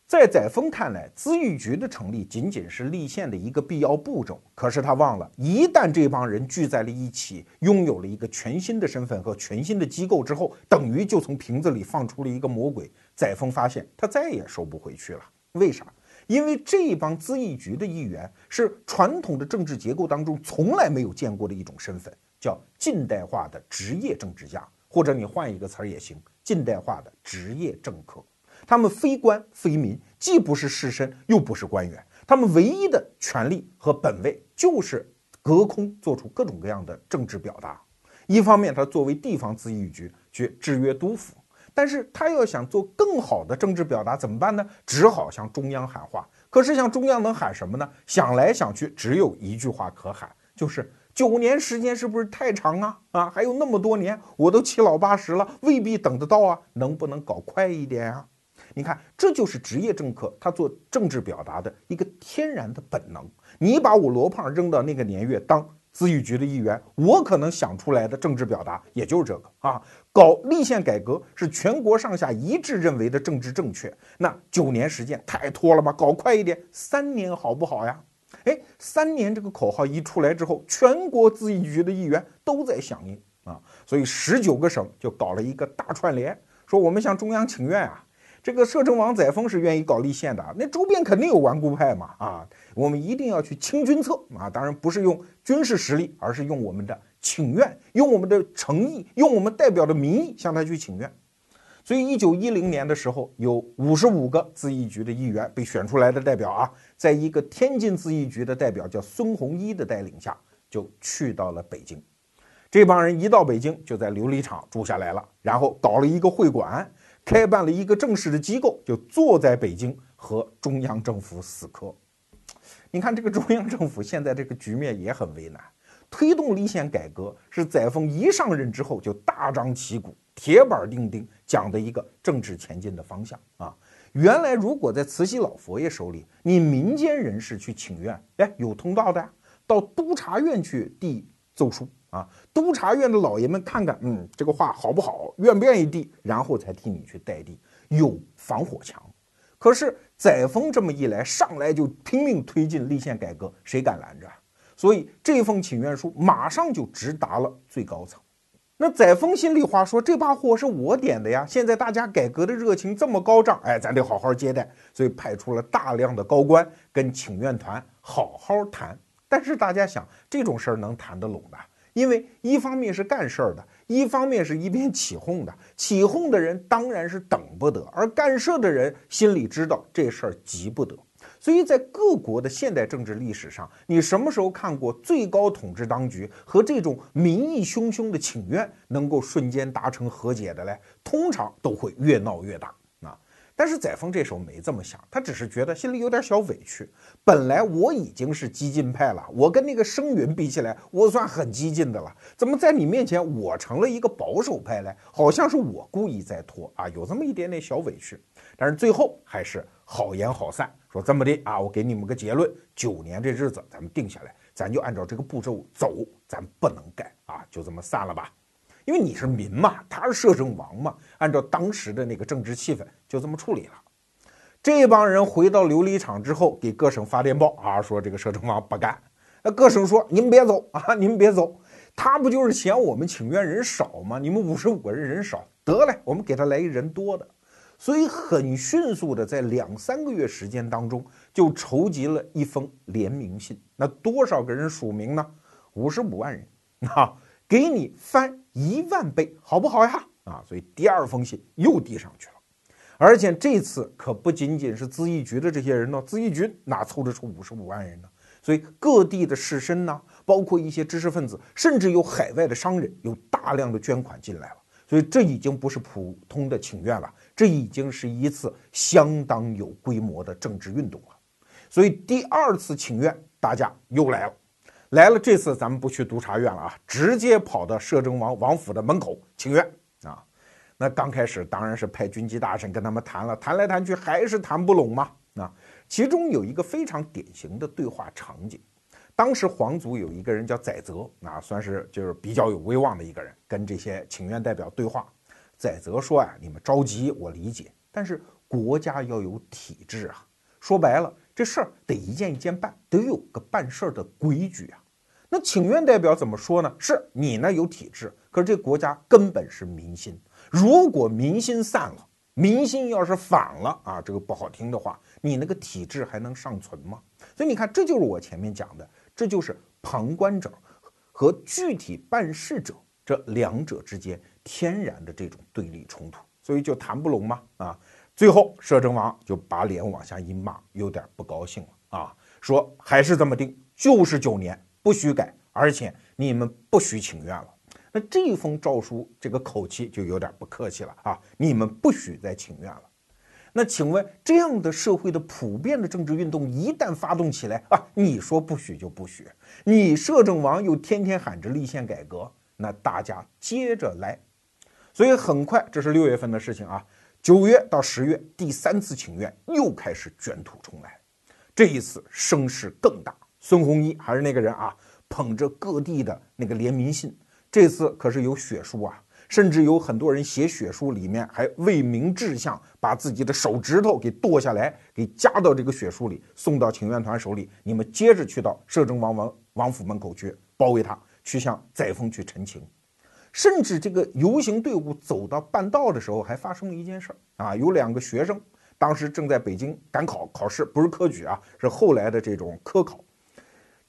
在载沣看来，咨议局的成立仅仅是立宪的一个必要步骤。可是他忘了，一旦这帮人聚在了一起，拥有了一个全新的身份和全新的机构之后，等于就从瓶子里放出了一个魔鬼。载沣发现他再也收不回去了。为啥？因为这帮咨议局的议员是传统的政治结构当中从来没有见过的一种身份。叫近代化的职业政治家，或者你换一个词儿也行，近代化的职业政客。他们非官非民，既不是士绅，又不是官员。他们唯一的权利和本位就是隔空做出各种各样的政治表达。一方面，他作为地方咨议局去制约督府，但是他要想做更好的政治表达，怎么办呢？只好向中央喊话。可是向中央能喊什么呢？想来想去，只有一句话可喊，就是。九年时间是不是太长啊？啊，还有那么多年，我都七老八十了，未必等得到啊！能不能搞快一点啊？你看，这就是职业政客他做政治表达的一个天然的本能。你把我罗胖扔到那个年月当咨议局的一员，我可能想出来的政治表达也就是这个啊。搞立宪改革是全国上下一致认为的政治正确，那九年时间太拖了吧？搞快一点，三年好不好呀？哎，三年这个口号一出来之后，全国咨议局的议员都在响应啊，所以十九个省就搞了一个大串联，说我们向中央请愿啊。这个摄政王载沣是愿意搞立宪的，那周边肯定有顽固派嘛啊，我们一定要去清君侧啊，当然不是用军事实力，而是用我们的请愿，用我们的诚意，用我们代表的民意向他去请愿。所以，一九一零年的时候，有五十五个自议局的议员被选出来的代表啊，在一个天津自议局的代表叫孙洪一的带领下，就去到了北京。这帮人一到北京，就在琉璃厂住下来了，然后搞了一个会馆，开办了一个正式的机构，就坐在北京和中央政府死磕。你看，这个中央政府现在这个局面也很为难。推动立宪改革是载沣一上任之后就大张旗鼓、铁板钉钉讲的一个政治前进的方向啊。原来如果在慈禧老佛爷手里，你民间人士去请愿，哎，有通道的，到督察院去递奏书啊，督察院的老爷们看看，嗯，这个话好不好，愿不愿意递，然后才替你去代递，有防火墙。可是载沣这么一来，上来就拼命推进立宪改革，谁敢拦着啊？所以这封请愿书马上就直达了最高层。那载沣心里话说，这把火是我点的呀，现在大家改革的热情这么高涨，哎，咱得好好接待，所以派出了大量的高官跟请愿团好好谈。但是大家想，这种事儿能谈得拢的？因为一方面是干事儿的，一方面是一边起哄的，起哄的人当然是等不得，而干事的人心里知道这事儿急不得。所以在各国的现代政治历史上，你什么时候看过最高统治当局和这种民意汹汹的请愿能够瞬间达成和解的嘞？通常都会越闹越大。但是载沣这时候没这么想，他只是觉得心里有点小委屈。本来我已经是激进派了，我跟那个声云比起来，我算很激进的了。怎么在你面前我成了一个保守派嘞？好像是我故意在拖啊，有这么一点点小委屈。但是最后还是好言好散，说这么的啊，我给你们个结论：九年这日子咱们定下来，咱就按照这个步骤走，咱不能改啊，就这么散了吧。因为你是民嘛，他是摄政王嘛，按照当时的那个政治气氛，就这么处理了。这帮人回到琉璃厂之后，给各省发电报啊，说这个摄政王不干。那各省说：“你们别走啊，你们别走，他不就是嫌我们请愿人少吗？你们五十五个人人少，得嘞，我们给他来一人多的。”所以很迅速的，在两三个月时间当中，就筹集了一封联名信。那多少个人署名呢？五十五万人啊。给你翻一万倍，好不好呀？啊，所以第二封信又递上去了，而且这次可不仅仅是咨议局的这些人呢，咨议局哪凑得出五十五万人呢？所以各地的士绅呢，包括一些知识分子，甚至有海外的商人，有大量的捐款进来了。所以这已经不是普通的请愿了，这已经是一次相当有规模的政治运动了。所以第二次请愿，大家又来了。来了，这次咱们不去督察院了啊，直接跑到摄政王王府的门口请愿啊。那刚开始当然是派军机大臣跟他们谈了，谈来谈去还是谈不拢嘛。啊，其中有一个非常典型的对话场景，当时皇族有一个人叫载泽，啊，算是就是比较有威望的一个人，跟这些请愿代表对话。载泽说啊，你们着急我理解，但是国家要有体制啊。说白了，这事儿得一件一件办，得有个办事儿的规矩啊。那请愿代表怎么说呢？是你呢有体制，可是这国家根本是民心。如果民心散了，民心要是反了啊，这个不好听的话，你那个体制还能尚存吗？所以你看，这就是我前面讲的，这就是旁观者和具体办事者这两者之间天然的这种对立冲突，所以就谈不拢嘛啊。最后摄政王就把脸往下一骂，有点不高兴了啊，说还是这么定，就是九年。不许改，而且你们不许请愿了。那这封诏书这个口气就有点不客气了啊！你们不许再请愿了。那请问这样的社会的普遍的政治运动一旦发动起来啊，你说不许就不许，你摄政王又天天喊着立宪改革，那大家接着来。所以很快，这是六月份的事情啊。九月到十月，第三次请愿又开始卷土重来，这一次声势更大。孙洪一还是那个人啊，捧着各地的那个联名信，这次可是有血书啊，甚至有很多人写血书，里面还为民志向，把自己的手指头给剁下来，给夹到这个血书里，送到请愿团手里。你们接着去到摄政王王王府门口去包围他，去向载沣去陈情。甚至这个游行队伍走到半道的时候，还发生了一件事儿啊，有两个学生当时正在北京赶考考试，不是科举啊，是后来的这种科考。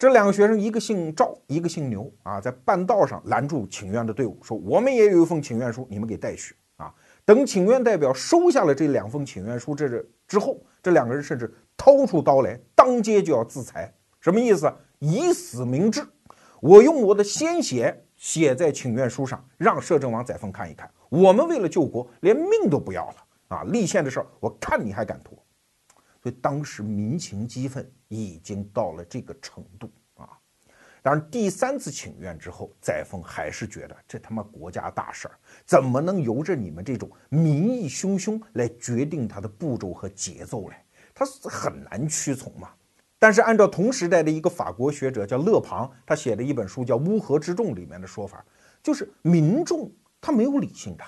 这两个学生，一个姓赵，一个姓牛啊，在半道上拦住请愿的队伍，说：“我们也有一封请愿书，你们给带去啊。”等请愿代表收下了这两封请愿书，这是之后，这两个人甚至掏出刀来，当街就要自裁。什么意思？以死明志，我用我的鲜血写在请愿书上，让摄政王载沣看一看。我们为了救国，连命都不要了啊！立宪的事儿，我看你还敢拖？所以当时民情激愤已经到了这个程度啊！当然，第三次请愿之后，载沣还是觉得这他妈国家大事儿，怎么能由着你们这种民意汹汹来决定它的步骤和节奏嘞？他很难屈从嘛。但是按照同时代的一个法国学者叫勒庞，他写的一本书叫《乌合之众》里面的说法，就是民众他没有理性的，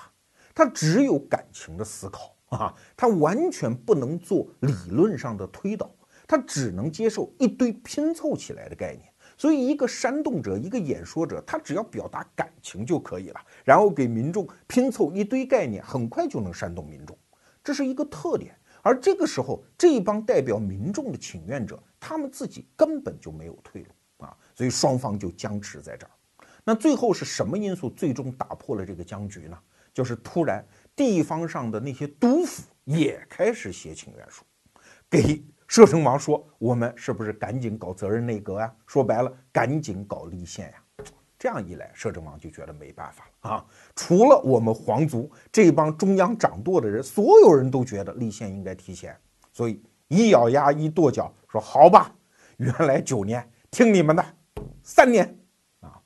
他只有感情的思考。啊，他完全不能做理论上的推导，他只能接受一堆拼凑起来的概念，所以，一个煽动者，一个演说者，他只要表达感情就可以了，然后给民众拼凑一堆概念，很快就能煽动民众，这是一个特点。而这个时候，这帮代表民众的请愿者，他们自己根本就没有退路啊，所以双方就僵持在这儿。那最后是什么因素最终打破了这个僵局呢？就是突然地方上的那些督府也开始写请愿书，给。摄政王说：“我们是不是赶紧搞责任内阁呀？说白了，赶紧搞立宪呀。这样一来，摄政王就觉得没办法了啊！除了我们皇族这帮中央掌舵的人，所有人都觉得立宪应该提前，所以一咬牙一跺脚说：好吧，原来九年，听你们的，三年啊！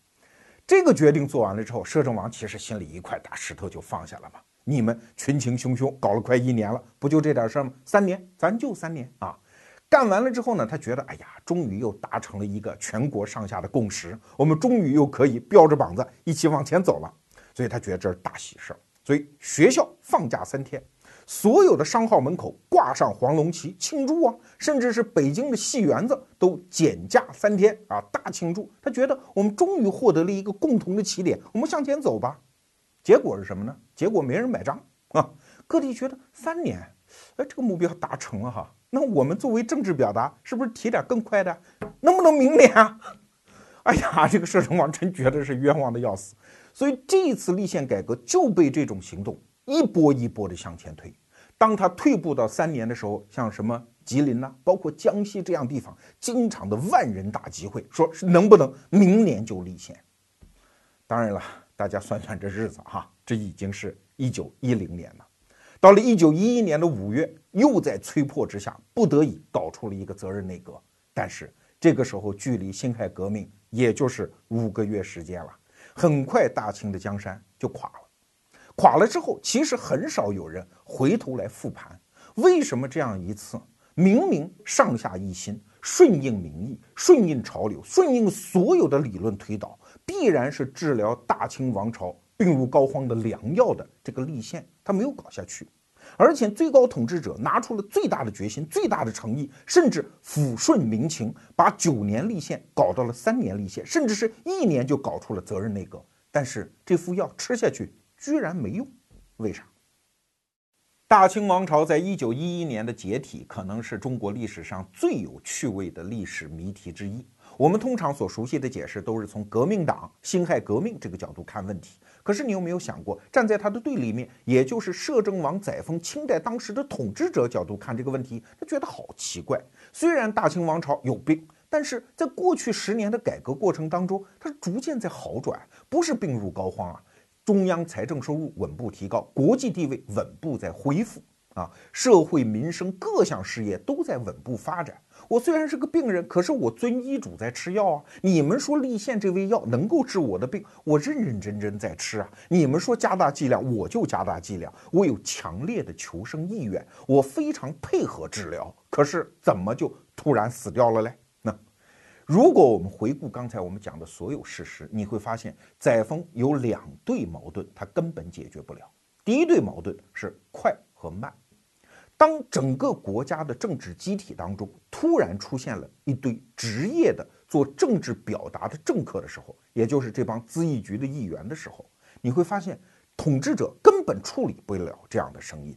这个决定做完了之后，摄政王其实心里一块大石头就放下了嘛。你们群情汹汹搞了快一年了，不就这点事儿吗？三年，咱就三年啊！”干完了之后呢，他觉得，哎呀，终于又达成了一个全国上下的共识，我们终于又可以标着膀子一起往前走了，所以他觉得这是大喜事儿。所以学校放假三天，所有的商号门口挂上黄龙旗庆祝啊，甚至是北京的戏园子都减价三天啊，大庆祝。他觉得我们终于获得了一个共同的起点，我们向前走吧。结果是什么呢？结果没人买账啊，各地觉得三年，哎，这个目标达成了哈。那我们作为政治表达，是不是提点更快的？能不能明年啊？哎呀，这个摄政王真觉得是冤枉的要死。所以这一次立宪改革就被这种行动一波一波的向前推。当他退步到三年的时候，像什么吉林呐，包括江西这样地方，经常的万人大集会，说是能不能明年就立宪？当然了，大家算算这日子哈，这已经是一九一零年了。到了一九一一年的五月，又在催迫之下，不得已搞出了一个责任内阁。但是这个时候，距离辛亥革命也就是五个月时间了。很快，大清的江山就垮了。垮了之后，其实很少有人回头来复盘，为什么这样一次明明上下一心，顺应民意，顺应潮流，顺应所有的理论推导，必然是治疗大清王朝。病入膏肓的良药的这个立宪，他没有搞下去，而且最高统治者拿出了最大的决心、最大的诚意，甚至抚顺民情，把九年立宪搞到了三年立宪，甚至是一年就搞出了责任内阁。但是这副药吃下去居然没用，为啥？大清王朝在一九一一年的解体，可能是中国历史上最有趣味的历史谜题之一。我们通常所熟悉的解释都是从革命党辛亥革命这个角度看问题。可是你有没有想过，站在他的对立面，也就是摄政王载沣清代当时的统治者角度看这个问题，他觉得好奇怪。虽然大清王朝有病，但是在过去十年的改革过程当中，它逐渐在好转，不是病入膏肓啊。中央财政收入稳步提高，国际地位稳步在恢复啊，社会民生各项事业都在稳步发展。我虽然是个病人，可是我遵医嘱在吃药啊。你们说立宪这味药能够治我的病，我认认真真在吃啊。你们说加大剂量，我就加大剂量。我有强烈的求生意愿，我非常配合治疗。可是怎么就突然死掉了嘞？那如果我们回顾刚才我们讲的所有事实，你会发现载沣有两对矛盾，他根本解决不了。第一对矛盾是快和慢。当整个国家的政治机体当中突然出现了一堆职业的做政治表达的政客的时候，也就是这帮咨议局的议员的时候，你会发现统治者根本处理不了这样的声音，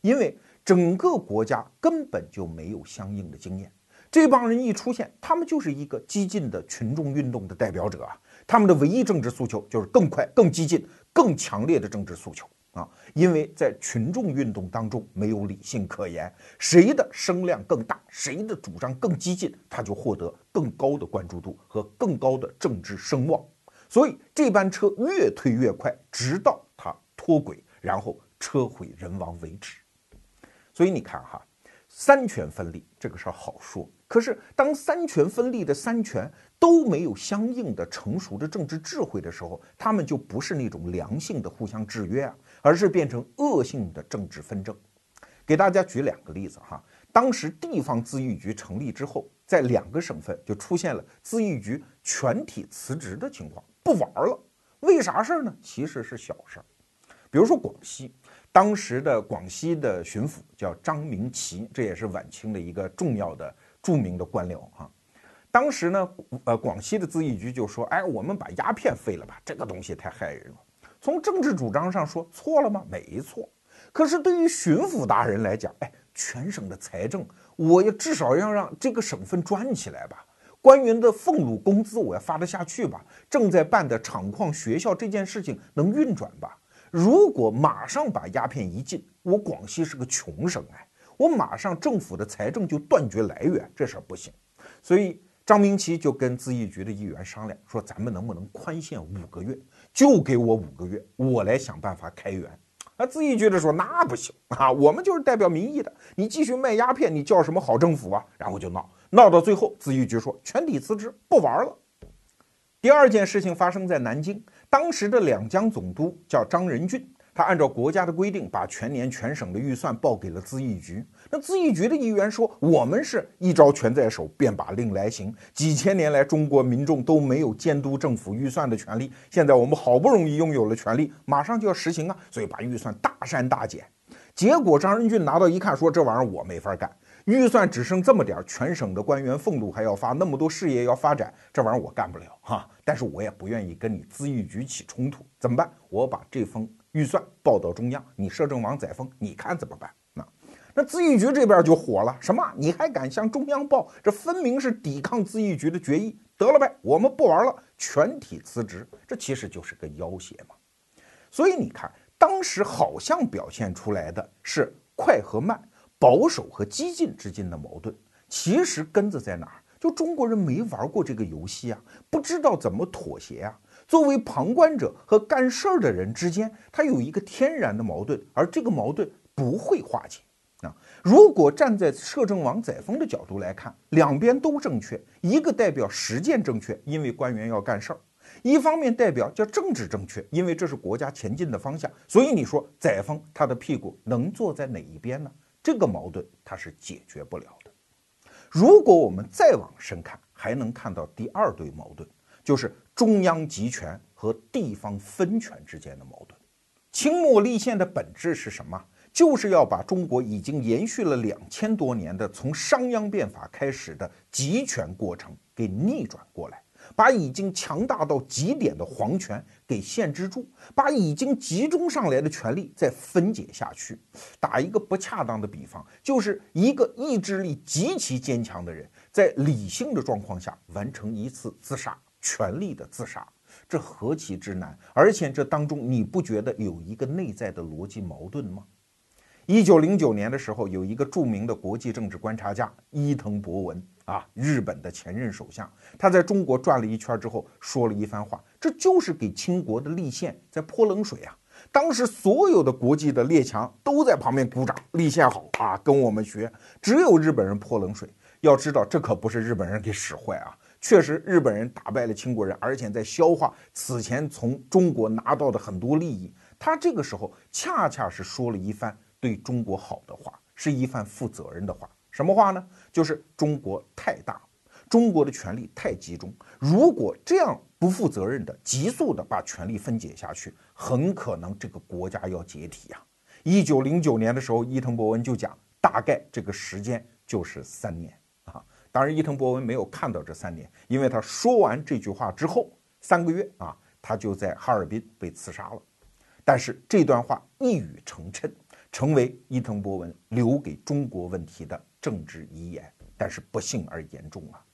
因为整个国家根本就没有相应的经验。这帮人一出现，他们就是一个激进的群众运动的代表者啊，他们的唯一政治诉求就是更快、更激进、更强烈的政治诉求。啊，因为在群众运动当中没有理性可言，谁的声量更大，谁的主张更激进，他就获得更高的关注度和更高的政治声望。所以这班车越推越快，直到它脱轨，然后车毁人亡为止。所以你看哈，三权分立这个事儿好说，可是当三权分立的三权。都没有相应的成熟的政治智慧的时候，他们就不是那种良性的互相制约啊，而是变成恶性的政治纷争。给大家举两个例子哈，当时地方自议局成立之后，在两个省份就出现了自议局全体辞职的情况，不玩了。为啥事儿呢？其实是小事儿。比如说广西，当时的广西的巡抚叫张明奇，这也是晚清的一个重要的著名的官僚哈。当时呢，呃，广西的自义局就说：“哎，我们把鸦片废了吧，这个东西太害人了。”从政治主张上说，错了吗？没错。可是对于巡抚大人来讲，哎，全省的财政，我要至少要让这个省份转起来吧。官员的俸禄工资我要发得下去吧？正在办的厂矿学校这件事情能运转吧？如果马上把鸦片一禁，我广西是个穷省哎，我马上政府的财政就断绝来源，这事儿不行。所以张明奇就跟资义局的议员商量，说咱们能不能宽限五个月，就给我五个月，我来想办法开源。啊，自义局的说那不行啊，我们就是代表民意的，你继续卖鸦片，你叫什么好政府啊？然后就闹。闹到最后，自义局说全体辞职，不玩了。第二件事情发生在南京，当时的两江总督叫张仁俊，他按照国家的规定，把全年全省的预算报给了自义局。那自议局的议员说，我们是一招权在手，便把令来行。几千年来，中国民众都没有监督政府预算的权利，现在我们好不容易拥有了权利，马上就要实行啊，所以把预算大删大减。结果张仁俊拿到一看，说这玩意儿我没法干。预算只剩这么点儿，全省的官员俸禄还要发，那么多事业要发展，这玩意儿我干不了哈。但是我也不愿意跟你资议局起冲突，怎么办？我把这封预算报到中央，你摄政王载沣，你看怎么办？那那资义局这边就火了，什么？你还敢向中央报？这分明是抵抗资义局的决议。得了呗，我们不玩了，全体辞职。这其实就是个要挟嘛。所以你看，当时好像表现出来的是快和慢。保守和激进之间的矛盾，其实根子在哪儿？就中国人没玩过这个游戏啊，不知道怎么妥协啊。作为旁观者和干事儿的人之间，他有一个天然的矛盾，而这个矛盾不会化解啊。如果站在摄政王载沣的角度来看，两边都正确，一个代表实践正确，因为官员要干事儿；一方面代表叫政治正确，因为这是国家前进的方向。所以你说载沣他的屁股能坐在哪一边呢？这个矛盾他是解决不了的。如果我们再往深看，还能看到第二对矛盾，就是中央集权和地方分权之间的矛盾。清末立宪的本质是什么？就是要把中国已经延续了两千多年的从商鞅变法开始的集权过程给逆转过来。把已经强大到极点的皇权给限制住，把已经集中上来的权力再分解下去。打一个不恰当的比方，就是一个意志力极其坚强的人，在理性的状况下完成一次自杀，权力的自杀，这何其之难！而且这当中你不觉得有一个内在的逻辑矛盾吗？一九零九年的时候，有一个著名的国际政治观察家伊藤博文啊，日本的前任首相，他在中国转了一圈之后，说了一番话，这就是给清国的立宪在泼冷水啊！当时所有的国际的列强都在旁边鼓掌，立宪好啊，跟我们学，只有日本人泼冷水。要知道，这可不是日本人给使坏啊，确实日本人打败了清国人，而且在消化此前从中国拿到的很多利益。他这个时候恰恰是说了一番。对中国好的话，是一番负责任的话。什么话呢？就是中国太大，中国的权力太集中。如果这样不负责任的、急速的把权力分解下去，很可能这个国家要解体呀。一九零九年的时候，伊藤博文就讲，大概这个时间就是三年啊。当然，伊藤博文没有看到这三年，因为他说完这句话之后三个月啊，他就在哈尔滨被刺杀了。但是这段话一语成谶。成为伊藤博文留给中国问题的政治遗言，但是不幸而严重啊！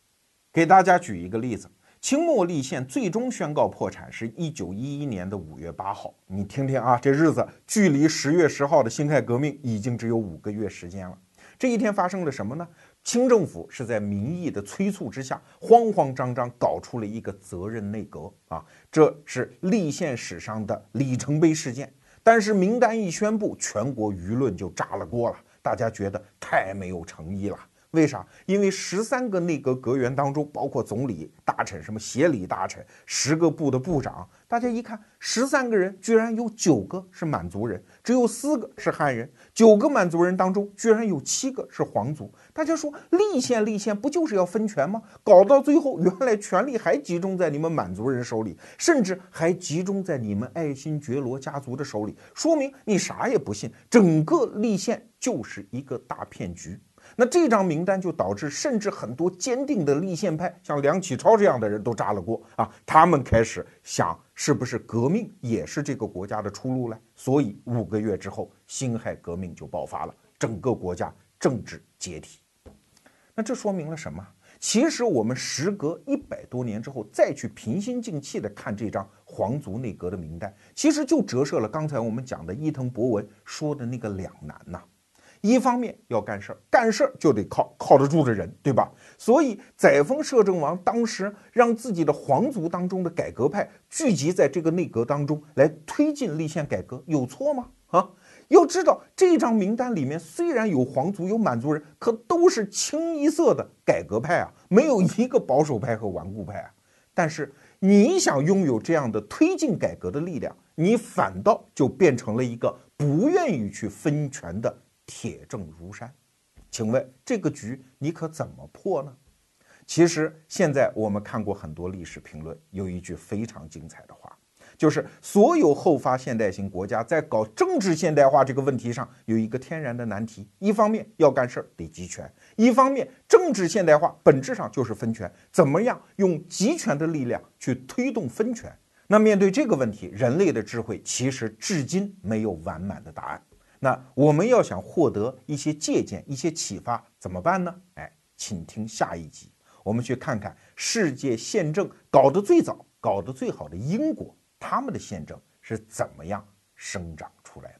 给大家举一个例子，清末立宪最终宣告破产是一九一一年的五月八号，你听听啊，这日子距离十月十号的辛亥革命已经只有五个月时间了。这一天发生了什么呢？清政府是在民意的催促之下，慌慌张张搞出了一个责任内阁啊，这是立宪史上的里程碑事件。但是名单一宣布，全国舆论就炸了锅了。大家觉得太没有诚意了。为啥？因为十三个内阁阁员当中，包括总理、大臣、什么协理大臣、十个部的部长，大家一看，十三个人居然有九个是满族人，只有四个是汉人。九个满族人当中，居然有七个是皇族。大家说，立宪立宪不就是要分权吗？搞到最后，原来权力还集中在你们满族人手里，甚至还集中在你们爱新觉罗家族的手里，说明你啥也不信，整个立宪就是一个大骗局。那这张名单就导致，甚至很多坚定的立宪派，像梁启超这样的人都炸了锅啊！他们开始想，是不是革命也是这个国家的出路呢？所以五个月之后，辛亥革命就爆发了，整个国家政治解体。那这说明了什么？其实我们时隔一百多年之后，再去平心静气地看这张皇族内阁的名单，其实就折射了刚才我们讲的伊藤博文说的那个两难呐。一方面要干事儿，干事儿就得靠靠得住的人，对吧？所以载沣摄政王当时让自己的皇族当中的改革派聚集在这个内阁当中来推进立宪改革，有错吗？啊？要知道这张名单里面虽然有皇族有满族人，可都是清一色的改革派啊，没有一个保守派和顽固派啊。但是你想拥有这样的推进改革的力量，你反倒就变成了一个不愿意去分权的铁证如山。请问这个局你可怎么破呢？其实现在我们看过很多历史评论，有一句非常精彩的话。就是所有后发现代型国家在搞政治现代化这个问题上有一个天然的难题：一方面要干事儿得集权，一方面政治现代化本质上就是分权。怎么样用集权的力量去推动分权？那面对这个问题，人类的智慧其实至今没有完满的答案。那我们要想获得一些借鉴、一些启发，怎么办呢？哎，请听下一集，我们去看看世界宪政搞得最早、搞得最好的英国。他们的宪政是怎么样生长出来的？